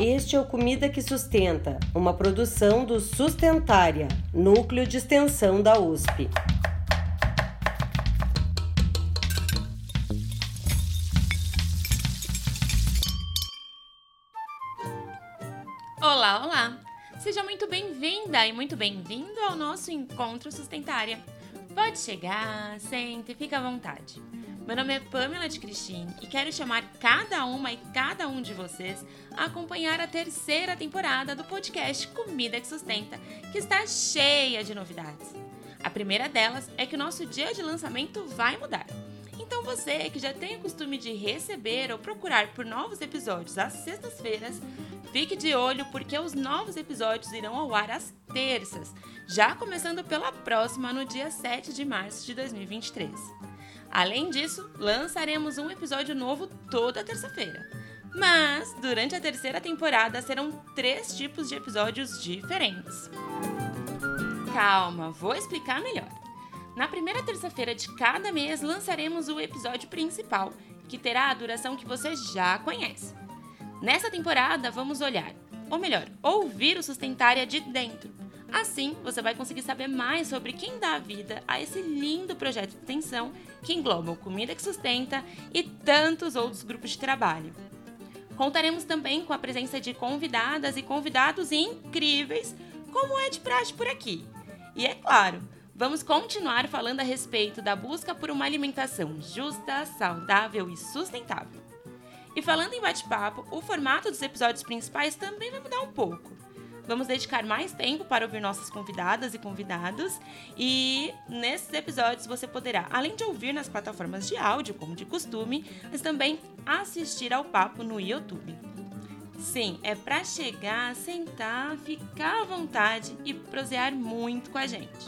Este é o Comida que Sustenta, uma produção do Sustentária, núcleo de extensão da USP. Olá, olá! Seja muito bem-vinda e muito bem-vindo ao nosso Encontro Sustentária. Pode chegar, sente, fica à vontade. Meu nome é Pamela de Cristine e quero chamar cada uma e cada um de vocês a acompanhar a terceira temporada do podcast Comida que Sustenta, que está cheia de novidades. A primeira delas é que o nosso dia de lançamento vai mudar. Então você que já tem o costume de receber ou procurar por novos episódios às sextas-feiras, fique de olho porque os novos episódios irão ao ar às terças, já começando pela próxima no dia 7 de março de 2023. Além disso, lançaremos um episódio novo toda terça-feira. Mas, durante a terceira temporada, serão três tipos de episódios diferentes. Calma, vou explicar melhor. Na primeira terça-feira de cada mês, lançaremos o episódio principal, que terá a duração que você já conhece. Nessa temporada, vamos olhar, ou melhor, ouvir o Sustentária de dentro Assim, você vai conseguir saber mais sobre quem dá vida a esse lindo projeto de extensão que engloba o Comida que Sustenta e tantos outros grupos de trabalho. Contaremos também com a presença de convidadas e convidados incríveis, como é de praxe por aqui. E é claro, vamos continuar falando a respeito da busca por uma alimentação justa, saudável e sustentável. E falando em bate-papo, o formato dos episódios principais também vai mudar um pouco. Vamos dedicar mais tempo para ouvir nossas convidadas e convidados. E nesses episódios você poderá, além de ouvir nas plataformas de áudio, como de costume, mas também assistir ao papo no YouTube. Sim, é para chegar, sentar, ficar à vontade e prosear muito com a gente.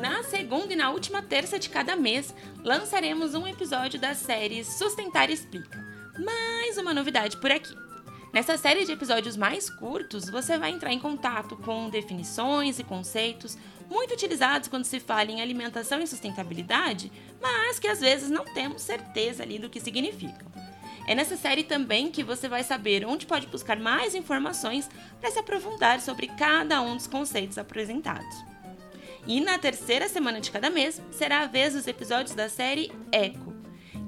Na segunda e na última terça de cada mês, lançaremos um episódio da série Sustentar Explica. Mais uma novidade por aqui. Nessa série de episódios mais curtos, você vai entrar em contato com definições e conceitos muito utilizados quando se fala em alimentação e sustentabilidade, mas que às vezes não temos certeza ali do que significam. É nessa série também que você vai saber onde pode buscar mais informações para se aprofundar sobre cada um dos conceitos apresentados. E na terceira semana de cada mês será a vez dos episódios da série Eco,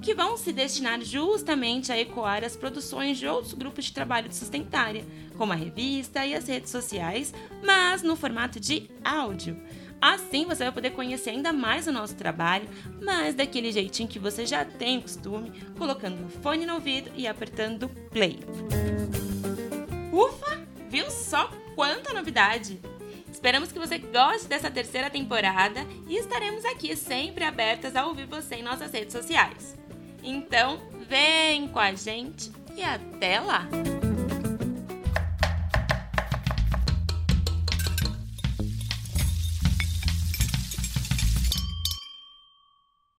que vão se destinar justamente a ecoar as produções de outros grupos de trabalho de sustentária, como a revista e as redes sociais, mas no formato de áudio. Assim você vai poder conhecer ainda mais o nosso trabalho, mas daquele jeitinho que você já tem costume, colocando o fone no ouvido e apertando play. Ufa! Viu só quanta novidade! Esperamos que você goste dessa terceira temporada e estaremos aqui sempre abertas a ouvir você em nossas redes sociais. Então, vem com a gente e até lá!